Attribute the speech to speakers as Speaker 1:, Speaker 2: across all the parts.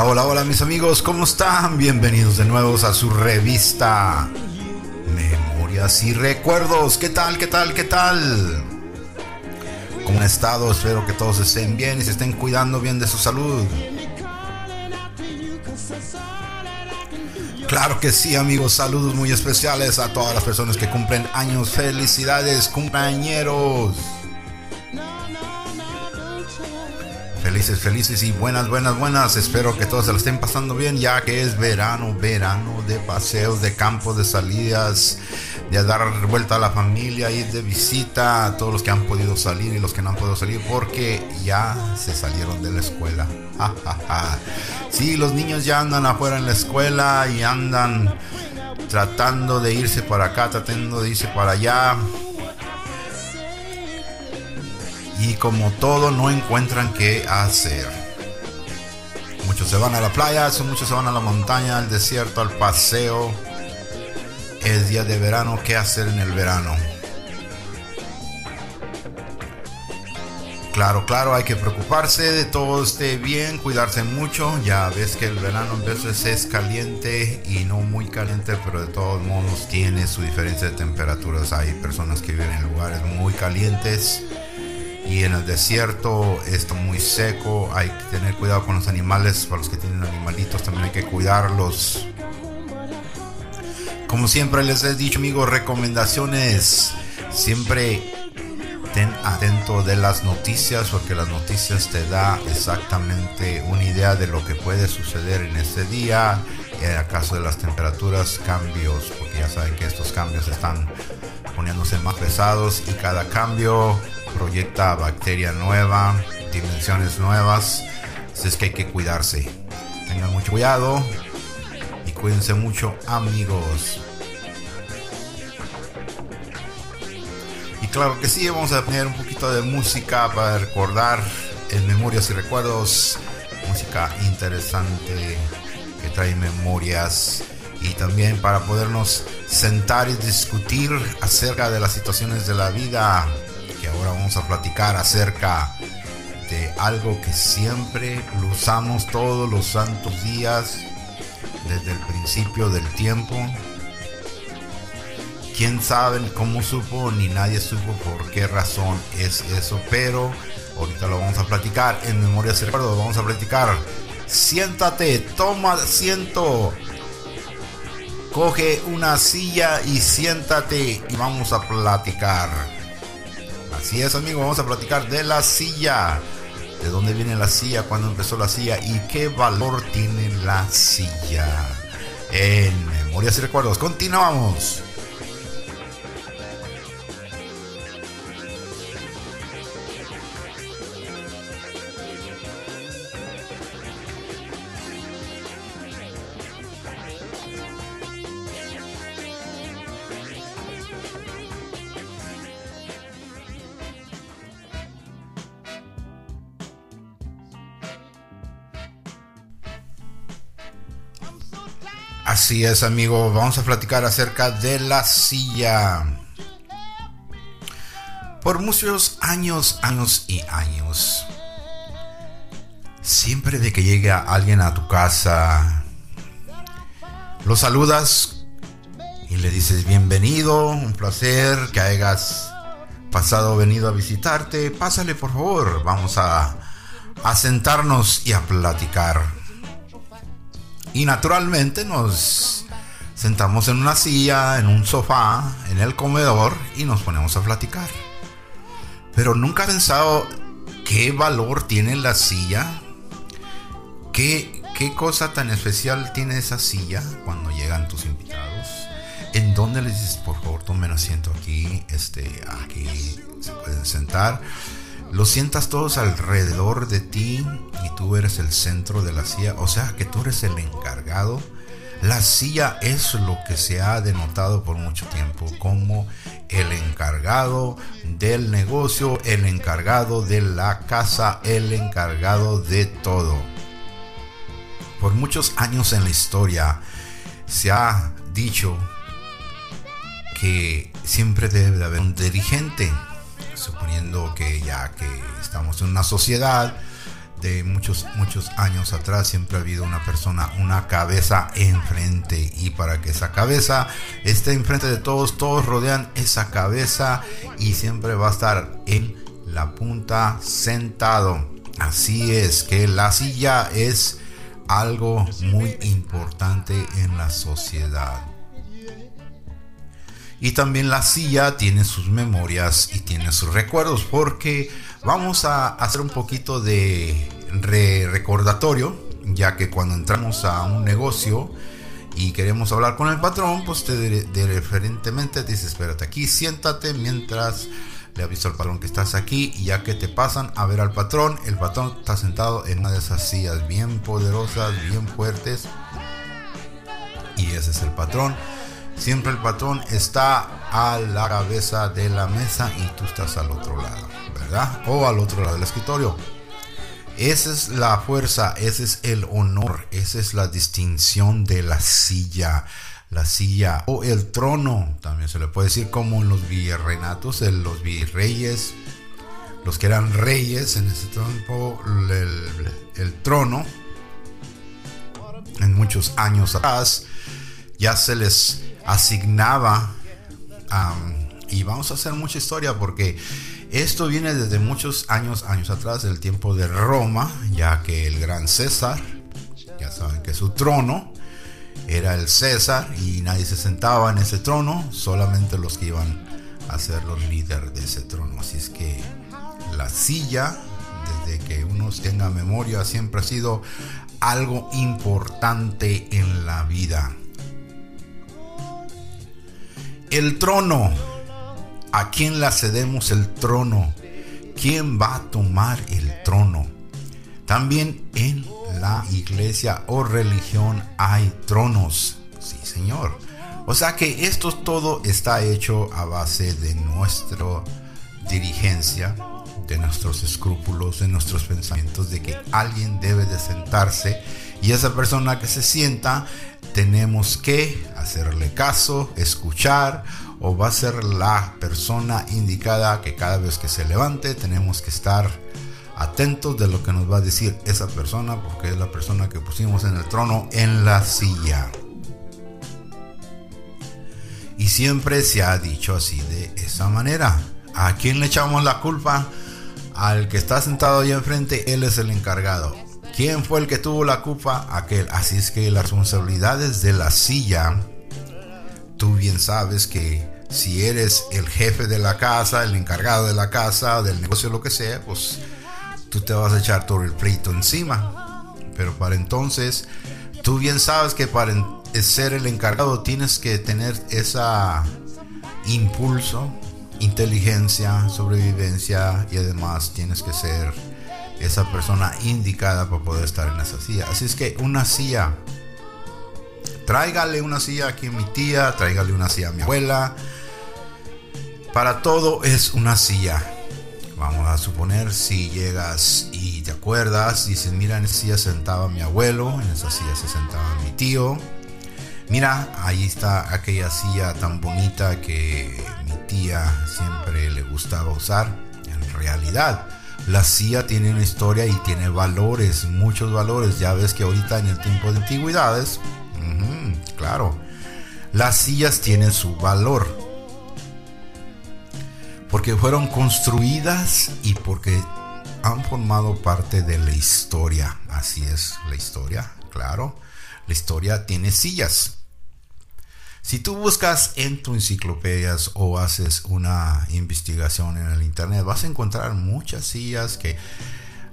Speaker 1: Hola, hola, mis amigos, ¿cómo están? Bienvenidos de nuevo a su revista Memorias y Recuerdos. ¿Qué tal, qué tal, qué tal? ¿Cómo han estado? Espero que todos estén bien y se estén cuidando bien de su salud. Claro que sí, amigos. Saludos muy especiales a todas las personas que cumplen años. Felicidades, cumpleañeros. Felices, felices y buenas, buenas, buenas. Espero que todos se lo estén pasando bien, ya que es verano, verano de paseos, de campos, de salidas, de dar vuelta a la familia, ir de visita a todos los que han podido salir y los que no han podido salir, porque ya se salieron de la escuela. sí, los niños ya andan afuera en la escuela y andan tratando de irse para acá, tratando de irse para allá y como todo no encuentran qué hacer. Muchos se van a la playa, muchos se van a la montaña, al desierto, al paseo. Es día de verano, ¿qué hacer en el verano? Claro, claro, hay que preocuparse de todo esté bien, cuidarse mucho. Ya ves que el verano en veces es caliente y no muy caliente, pero de todos modos tiene su diferencia de temperaturas. Hay personas que viven en lugares muy calientes y en el desierto está muy seco, hay que tener cuidado con los animales, para los que tienen animalitos también hay que cuidarlos. Como siempre les he dicho amigos, recomendaciones, siempre ten atento de las noticias porque las noticias te da exactamente una idea de lo que puede suceder en este día, en el caso de las temperaturas, cambios, ya saben que estos cambios están poniéndose más pesados y cada cambio proyecta bacteria nueva, dimensiones nuevas. Así es que hay que cuidarse. Tengan mucho cuidado y cuídense mucho amigos. Y claro que sí, vamos a tener un poquito de música para recordar en memorias y recuerdos. Música interesante que trae memorias y también para podernos sentar y discutir acerca de las situaciones de la vida ahora vamos a platicar acerca de algo que siempre lo usamos todos los santos días desde el principio del tiempo. Quién sabe cómo supo, ni nadie supo por qué razón es eso, pero ahorita lo vamos a platicar en memoria de recuerdo, vamos a platicar. Siéntate, toma asiento, coge una silla y siéntate y vamos a platicar. Así es, amigo, vamos a platicar de la silla. ¿De dónde viene la silla? ¿Cuándo empezó la silla? ¿Y qué valor tiene la silla? En Memorias y Recuerdos, continuamos. Así es, amigo. Vamos a platicar acerca de la silla. Por muchos años, años y años, siempre de que llega alguien a tu casa, lo saludas y le dices bienvenido, un placer que hayas pasado venido a visitarte. Pásale por favor, vamos a, a sentarnos y a platicar. Y naturalmente nos sentamos en una silla, en un sofá, en el comedor y nos ponemos a platicar. Pero nunca he pensado qué valor tiene la silla. ¿Qué, qué cosa tan especial tiene esa silla cuando llegan tus invitados. En dónde les dices, por favor, tomen asiento aquí, este, aquí se pueden sentar. Los sientas todos alrededor de ti y tú eres el centro de la silla, o sea que tú eres el encargado. La silla es lo que se ha denotado por mucho tiempo como el encargado del negocio, el encargado de la casa, el encargado de todo. Por muchos años en la historia se ha dicho que siempre debe de haber un dirigente suponiendo que ya que estamos en una sociedad de muchos, muchos años atrás siempre ha habido una persona, una cabeza enfrente. Y para que esa cabeza esté enfrente de todos, todos rodean esa cabeza y siempre va a estar en la punta sentado. Así es que la silla es algo muy importante en la sociedad. Y también la silla tiene sus memorias y tiene sus recuerdos porque vamos a hacer un poquito de recordatorio, ya que cuando entramos a un negocio y queremos hablar con el patrón, pues te de, referentemente dices, espérate aquí, siéntate mientras le aviso al patrón que estás aquí y ya que te pasan a ver al patrón, el patrón está sentado en una de esas sillas bien poderosas, bien fuertes y ese es el patrón Siempre el patrón está a la cabeza de la mesa y tú estás al otro lado, ¿verdad? O al otro lado del escritorio. Esa es la fuerza, ese es el honor, esa es la distinción de la silla. La silla o el trono, también se le puede decir como en los virreinatos, los virreyes, los que eran reyes en ese tiempo, el, el trono, en muchos años atrás, ya se les asignaba, y vamos a hacer mucha historia porque esto viene desde muchos años, años atrás, del tiempo de Roma, ya que el gran César, ya saben que su trono era el César y nadie se sentaba en ese trono, solamente los que iban a ser los líderes de ese trono. Así es que la silla, desde que uno tenga memoria, siempre ha sido algo importante en la vida. El trono. ¿A quién le cedemos el trono? ¿Quién va a tomar el trono? También en la iglesia o religión hay tronos. Sí, Señor. O sea que esto todo está hecho a base de nuestra dirigencia, de nuestros escrúpulos, de nuestros pensamientos, de que alguien debe de sentarse y esa persona que se sienta tenemos que hacerle caso, escuchar o va a ser la persona indicada que cada vez que se levante tenemos que estar atentos de lo que nos va a decir esa persona porque es la persona que pusimos en el trono en la silla. Y siempre se ha dicho así de esa manera. ¿A quién le echamos la culpa? Al que está sentado ahí enfrente, él es el encargado ¿Quién fue el que tuvo la culpa? Aquel. Así es que las responsabilidades de la silla, tú bien sabes que si eres el jefe de la casa, el encargado de la casa, del negocio, lo que sea, pues tú te vas a echar todo el pleito encima. Pero para entonces, tú bien sabes que para ser el encargado tienes que tener esa impulso, inteligencia, sobrevivencia y además tienes que ser esa persona indicada para poder estar en esa silla. Así es que una silla, tráigale una silla aquí a mi tía, tráigale una silla a mi abuela. Para todo es una silla. Vamos a suponer si llegas y te acuerdas, dices, mira, en esa silla sentaba mi abuelo, en esa silla se sentaba mi tío. Mira, ahí está aquella silla tan bonita que mi tía siempre le gustaba usar. En realidad, la CIA tiene una historia y tiene valores, muchos valores. Ya ves que ahorita en el tiempo de antigüedades, claro, las sillas tienen su valor. Porque fueron construidas y porque han formado parte de la historia. Así es la historia, claro. La historia tiene sillas. Si tú buscas en tu enciclopedias o haces una investigación en el internet, vas a encontrar muchas sillas que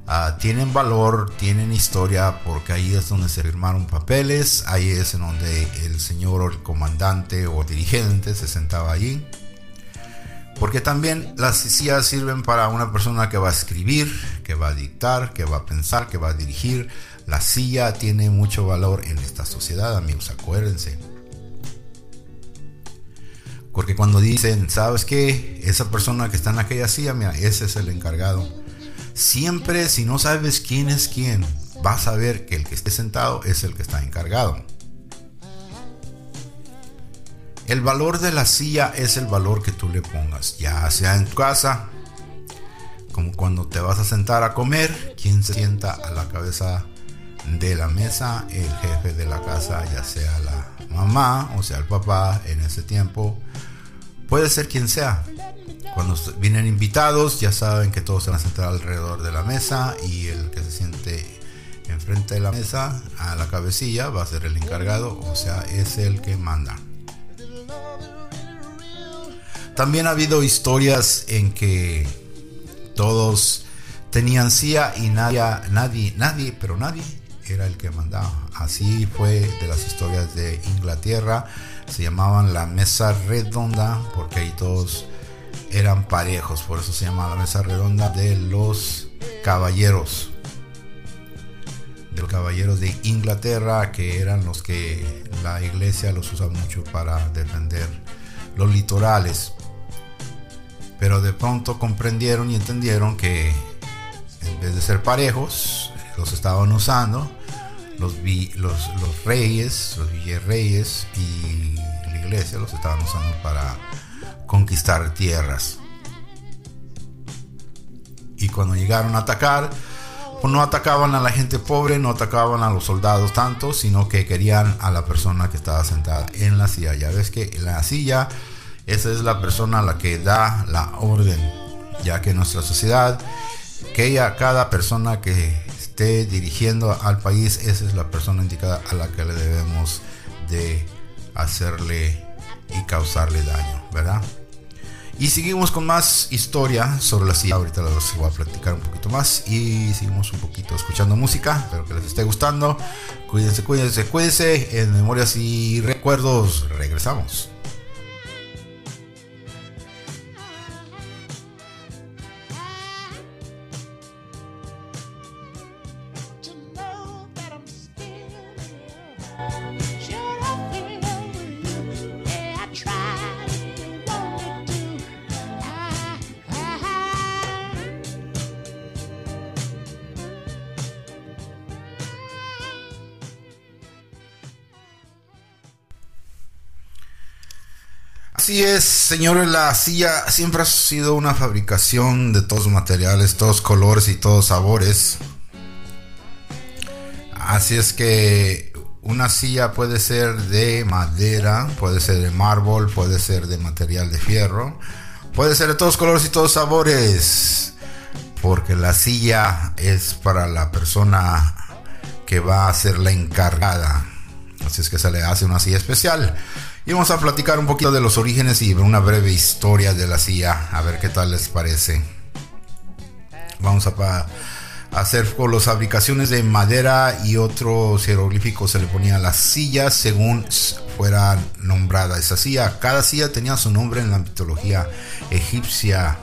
Speaker 1: ah, tienen valor, tienen historia, porque ahí es donde se firmaron papeles, ahí es en donde el señor o el comandante o dirigente se sentaba allí. Porque también las sillas sirven para una persona que va a escribir, que va a dictar, que va a pensar, que va a dirigir. La silla tiene mucho valor en esta sociedad, amigos, acuérdense. Porque cuando dicen, ¿sabes qué? Esa persona que está en aquella silla, mira, ese es el encargado. Siempre, si no sabes quién es quién, vas a ver que el que esté sentado es el que está encargado. El valor de la silla es el valor que tú le pongas, ya sea en tu casa, como cuando te vas a sentar a comer, ¿quién se sienta a la cabeza de la mesa? El jefe de la casa, ya sea la mamá o sea el papá en ese tiempo. Puede ser quien sea. Cuando vienen invitados, ya saben que todos se van a sentar alrededor de la mesa y el que se siente enfrente de la mesa, a la cabecilla, va a ser el encargado, o sea, es el que manda. También ha habido historias en que todos tenían CIA y nadie, nadie, nadie, pero nadie era el que mandaba. Así fue de las historias de Inglaterra. Se llamaban la mesa redonda porque ahí todos eran parejos. Por eso se llama la mesa redonda de los caballeros. De caballeros de Inglaterra que eran los que la iglesia los usa mucho para defender los litorales. Pero de pronto comprendieron y entendieron que en vez de ser parejos, los estaban usando los, los, los reyes, los villarreyes y la iglesia los estaban usando para conquistar tierras. Y cuando llegaron a atacar, pues no atacaban a la gente pobre, no atacaban a los soldados tanto, sino que querían a la persona que estaba sentada en la silla. Ya ves que en la silla, esa es la persona a la que da la orden, ya que en nuestra sociedad, que cada persona que dirigiendo al país, esa es la persona indicada a la que le debemos de hacerle y causarle daño, ¿verdad? Y seguimos con más historia sobre la silla. Ahorita les voy a platicar un poquito más y seguimos un poquito escuchando música. Espero que les esté gustando. Cuídense, cuídense, cuídense. En memorias y recuerdos, regresamos. Así es, señores, la silla siempre ha sido una fabricación de todos materiales, todos colores y todos sabores. Así es que una silla puede ser de madera, puede ser de mármol, puede ser de material de fierro, puede ser de todos colores y todos sabores. Porque la silla es para la persona que va a ser la encargada. Así es que se le hace una silla especial. Y vamos a platicar un poquito de los orígenes y una breve historia de la silla, a ver qué tal les parece. Vamos a, hacer con las fabricaciones de madera y otros jeroglíficos se le ponía la silla según fuera nombrada esa silla. Cada silla tenía su nombre en la mitología egipcia.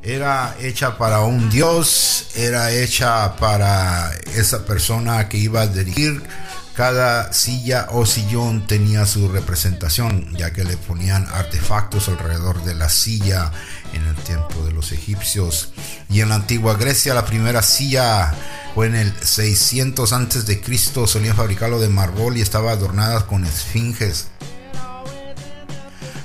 Speaker 1: Era hecha para un dios, era hecha para esa persona que iba a dirigir cada silla o sillón tenía su representación, ya que le ponían artefactos alrededor de la silla en el tiempo de los egipcios. Y en la antigua Grecia la primera silla fue en el 600 antes de Cristo, solían fabricarlo de mármol y estaba adornada con esfinges.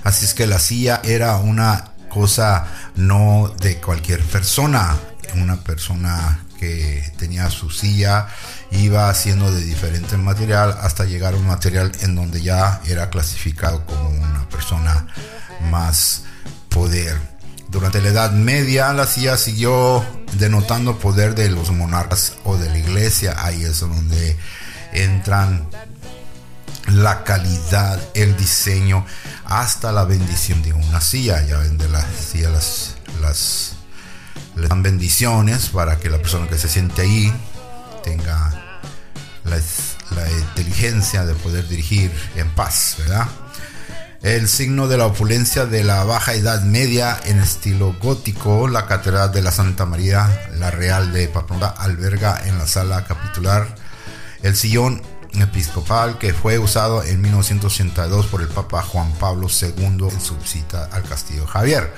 Speaker 1: Así es que la silla era una cosa no de cualquier persona, una persona que tenía su silla iba haciendo de diferente material hasta llegar a un material en donde ya era clasificado como una persona más poder. Durante la Edad Media la silla siguió denotando poder de los monarcas o de la iglesia. Ahí es donde entran la calidad, el diseño, hasta la bendición de una silla. Ya ven de la silla las, las le dan bendiciones para que la persona que se siente ahí tenga la, inteligencia de poder dirigir en paz, ¿verdad? El signo de la opulencia de la Baja Edad Media en estilo gótico, la Catedral de la Santa María, la Real de Pamplona, alberga en la sala capitular el sillón episcopal que fue usado en 1982 por el Papa Juan Pablo II en su visita al Castillo Javier.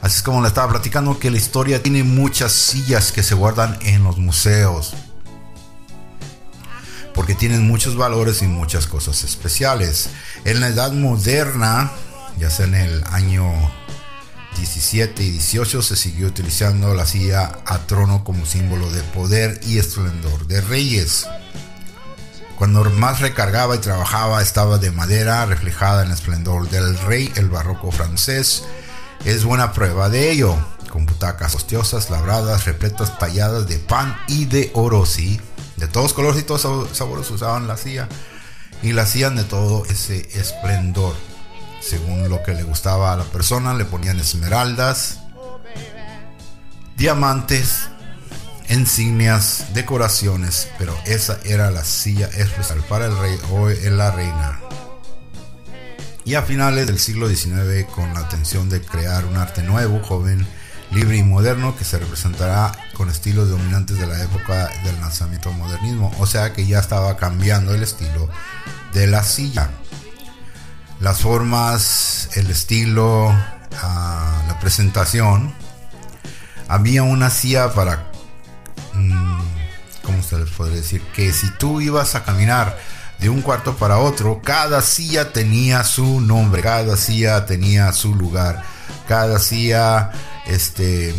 Speaker 1: Así es como le estaba platicando que la historia tiene muchas sillas que se guardan en los museos porque tienen muchos valores y muchas cosas especiales. En la edad moderna, ya sea en el año XVII y XVIII se siguió utilizando la silla a trono como símbolo de poder y esplendor de reyes. Cuando más recargaba y trabajaba estaba de madera reflejada en el esplendor del rey, el barroco francés es buena prueba de ello, con butacas hostiosas, labradas, repletas, talladas de pan y de oro, sí, de todos colores y todos sabores usaban la silla y la hacían de todo ese esplendor. Según lo que le gustaba a la persona, le ponían esmeraldas, diamantes, insignias, decoraciones, pero esa era la silla especial para el rey o la reina. Y a finales del siglo XIX, con la intención de crear un arte nuevo, joven, libre y moderno, que se representará con estilos dominantes de la época del lanzamiento del modernismo, o sea que ya estaba cambiando el estilo de la silla. Las formas, el estilo, ah, la presentación. Había una silla para Mm, ¿cómo se les podría decir? Que si tú ibas a caminar de un cuarto para otro, cada silla tenía su nombre, cada silla tenía su lugar, cada silla, este,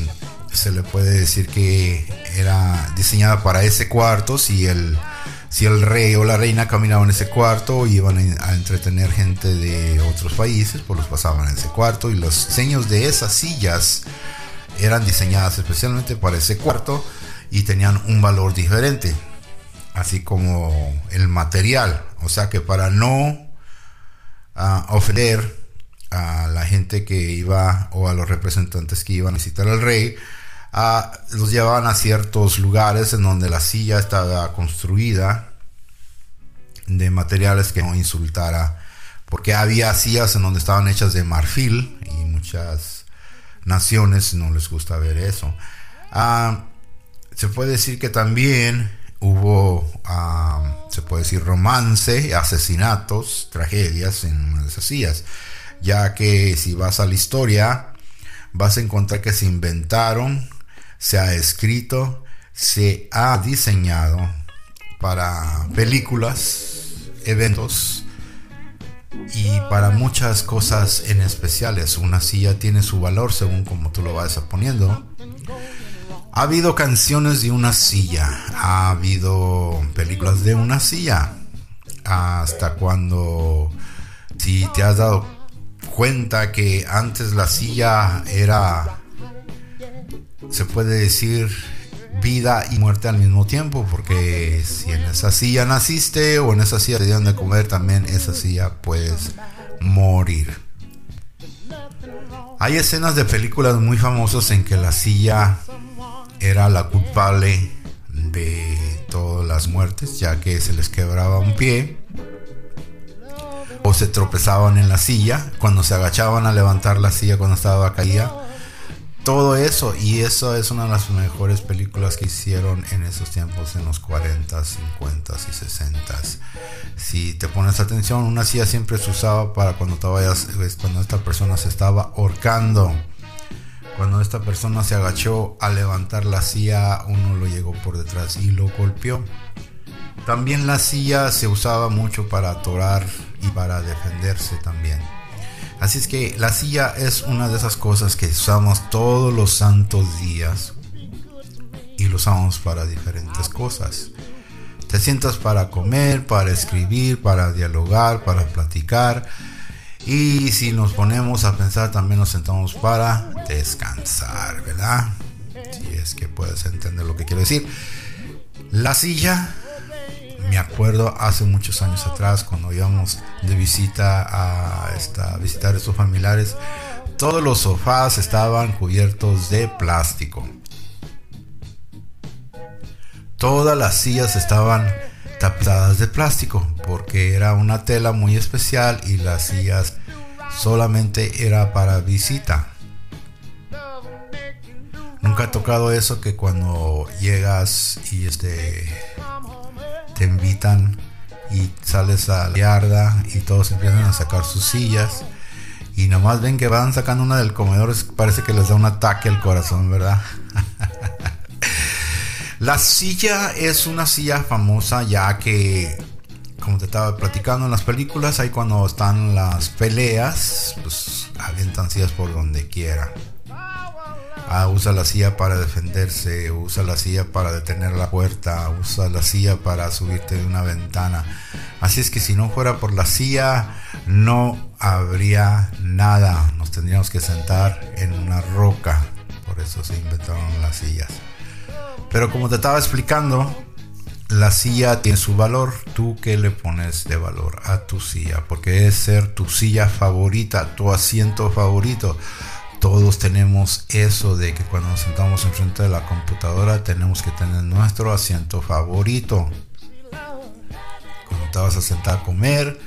Speaker 1: se le puede decir que era diseñada para ese cuarto, si el, si el rey o la reina caminaban en ese cuarto, iban a entretener gente de otros países, pues los pasaban en ese cuarto y los diseños de esas sillas eran diseñadas especialmente para ese cuarto y tenían un valor diferente, así como el material. O sea que para no ah, ofender a la gente que iba o a los representantes que iban a visitar al rey, ah, los llevaban a ciertos lugares en donde la silla estaba construida de materiales que no insultara, porque había sillas en donde estaban hechas de marfil y muchas naciones no les gusta ver eso. Ah, se puede decir que también hubo, se puede decir, romance, asesinatos, tragedias en esas sillas, ya que si vas a la historia, vas a encontrar que se inventaron, se ha escrito, se ha diseñado para películas, eventos y para muchas cosas en especiales. Una silla tiene su valor según como tú lo vas poniendo. Ha habido canciones de una silla, ha habido películas de una silla, hasta cuando, si te has dado cuenta que antes la silla era, se puede decir, vida y muerte al mismo tiempo, porque si en esa silla naciste o en esa silla te dieron de comer, también esa silla puedes morir. Hay escenas de películas muy famosas en que la silla era la culpable de todas las muertes, ya que se les quebraba un pie o se tropezaban en la silla, cuando se agachaban a levantar la silla cuando estaba caída. Todo eso, y eso es una de las mejores películas que hicieron en esos tiempos, en los 40, 50 y 60. Si te pones atención, una silla siempre se usaba para cuando te cuando esta persona se estaba ahorcando cuando esta persona se agachó a levantar la silla, uno lo llegó por detrás y lo golpeó. También la silla se usaba mucho para atorar y para defenderse también. Así es que la silla es una de esas cosas que usamos todos los santos días y lo usamos para diferentes cosas. Te sientas para comer, para escribir, para dialogar, para platicar y si nos ponemos a pensar, también nos sentamos para descansar, ¿verdad? Si es que puedes entender lo que quiero decir. La silla, me acuerdo hace muchos años atrás, cuando íbamos de visita a, visitar a estos familiares, todos los sofás estaban cubiertos de plástico. Todas las sillas estaban tapadas de plástico porque era una tela muy especial y las sillas solamente era para visita. Nunca he tocado eso que cuando llegas y este te invitan y sales a la yarda y todos empiezan a sacar sus sillas y nomás ven que van sacando una del comedor, parece que les da un ataque al corazón, ¿verdad? La silla es una silla famosa ya que como te estaba platicando en las películas, ahí cuando están las peleas, pues avientan sillas por donde quiera. Ah, usa la silla para defenderse, usa la silla para detener la puerta, usa la silla para subirte de una ventana. Así es que si no fuera por la silla, no habría nada. Nos tendríamos que sentar en una roca. Por eso se inventaron las sillas. Pero como te estaba explicando, la silla tiene su valor. ¿Tú qué le pones de valor a tu silla? Porque es ser tu silla favorita, tu asiento favorito. Todos tenemos eso de que cuando nos sentamos enfrente de la computadora tenemos que tener nuestro asiento favorito. Cuando te vas a sentar a comer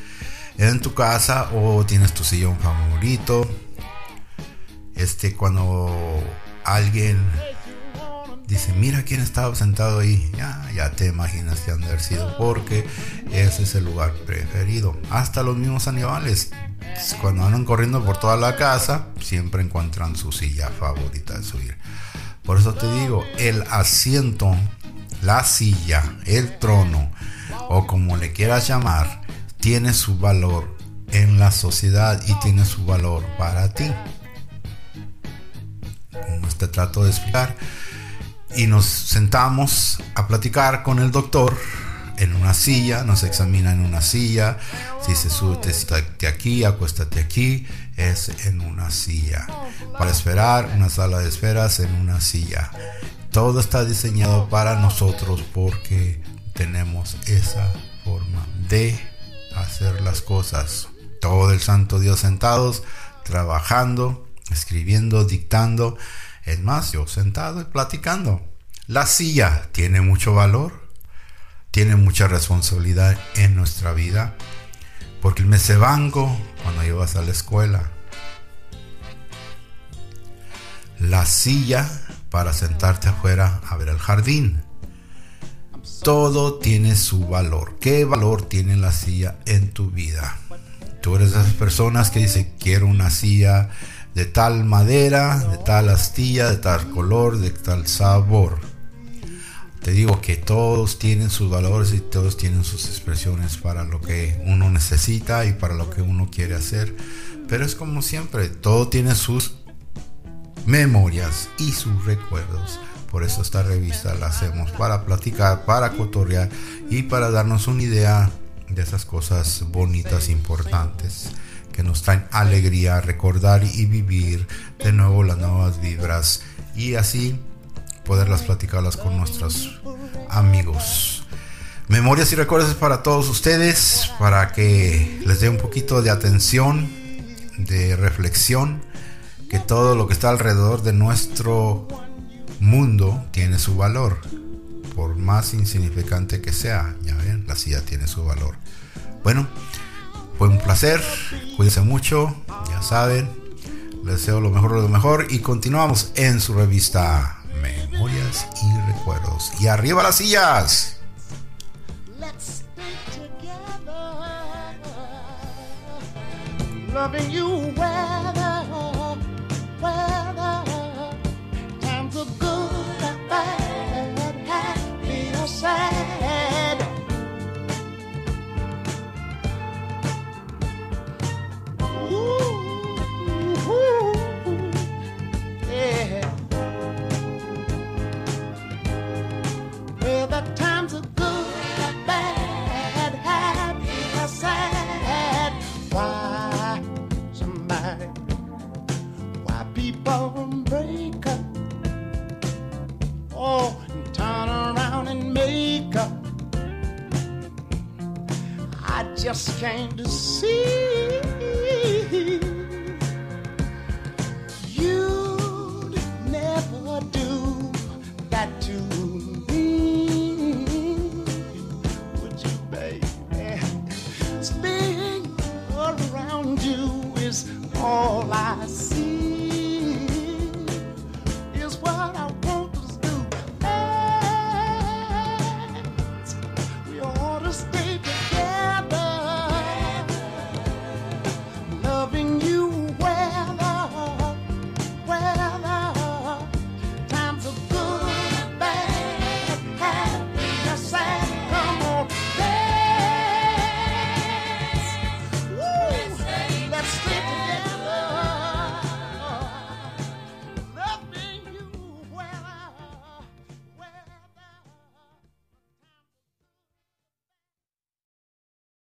Speaker 1: en tu casa o tienes tu sillón favorito. Este cuando alguien dice, mira quién estaba sentado ahí. Ya, ya te imaginas que han de haber sido porque ese es el lugar preferido. Hasta los mismos animales, cuando andan corriendo por toda la casa, siempre encuentran su silla favorita de subir. Por eso te digo, el asiento, la silla, el trono, o como le quieras llamar, tiene su valor en la sociedad y tiene su valor para ti. Como te trato de explicar, y nos sentamos a platicar con el doctor en una silla, nos examina en una silla, si se sube, siéntate aquí, acuéstate aquí, es en una silla. Para esperar, una sala de esperas en una silla. Todo está diseñado para nosotros porque tenemos esa forma de hacer las cosas. Todo el santo Dios sentados, trabajando, escribiendo, dictando es más, yo sentado y platicando. La silla tiene mucho valor, tiene mucha responsabilidad en nuestra vida, porque el mesebanco cuando llevas a la escuela, la silla para sentarte afuera a ver el jardín. Todo tiene su valor. ¿Qué valor tiene la silla en tu vida? Tú eres de esas personas que dicen quiero una silla de tal madera, de tal astilla, de tal color, de tal sabor. Te digo que todos tienen sus valores y todos tienen sus expresiones para lo que uno necesita y para lo que uno quiere hacer. Pero es como siempre, todo tiene sus memorias y sus recuerdos. Por eso esta revista la hacemos para platicar, para cotorrear y para darnos una idea de esas cosas bonitas, importantes que nos traen alegría, recordar y vivir de nuevo las nuevas vibras y así poderlas platicarlas con nuestros amigos. Memorias y recuerdos para todos ustedes, para que les dé un poquito de atención, de reflexión, que todo lo que está alrededor de nuestro mundo tiene su valor, por más insignificante que sea. Ya ven, la silla tiene su valor. Bueno, fue un placer. Cuídense mucho. Ya saben. Les deseo lo mejor de lo mejor. Y continuamos en su revista Memorias y Recuerdos. Y arriba las sillas. Loving you just change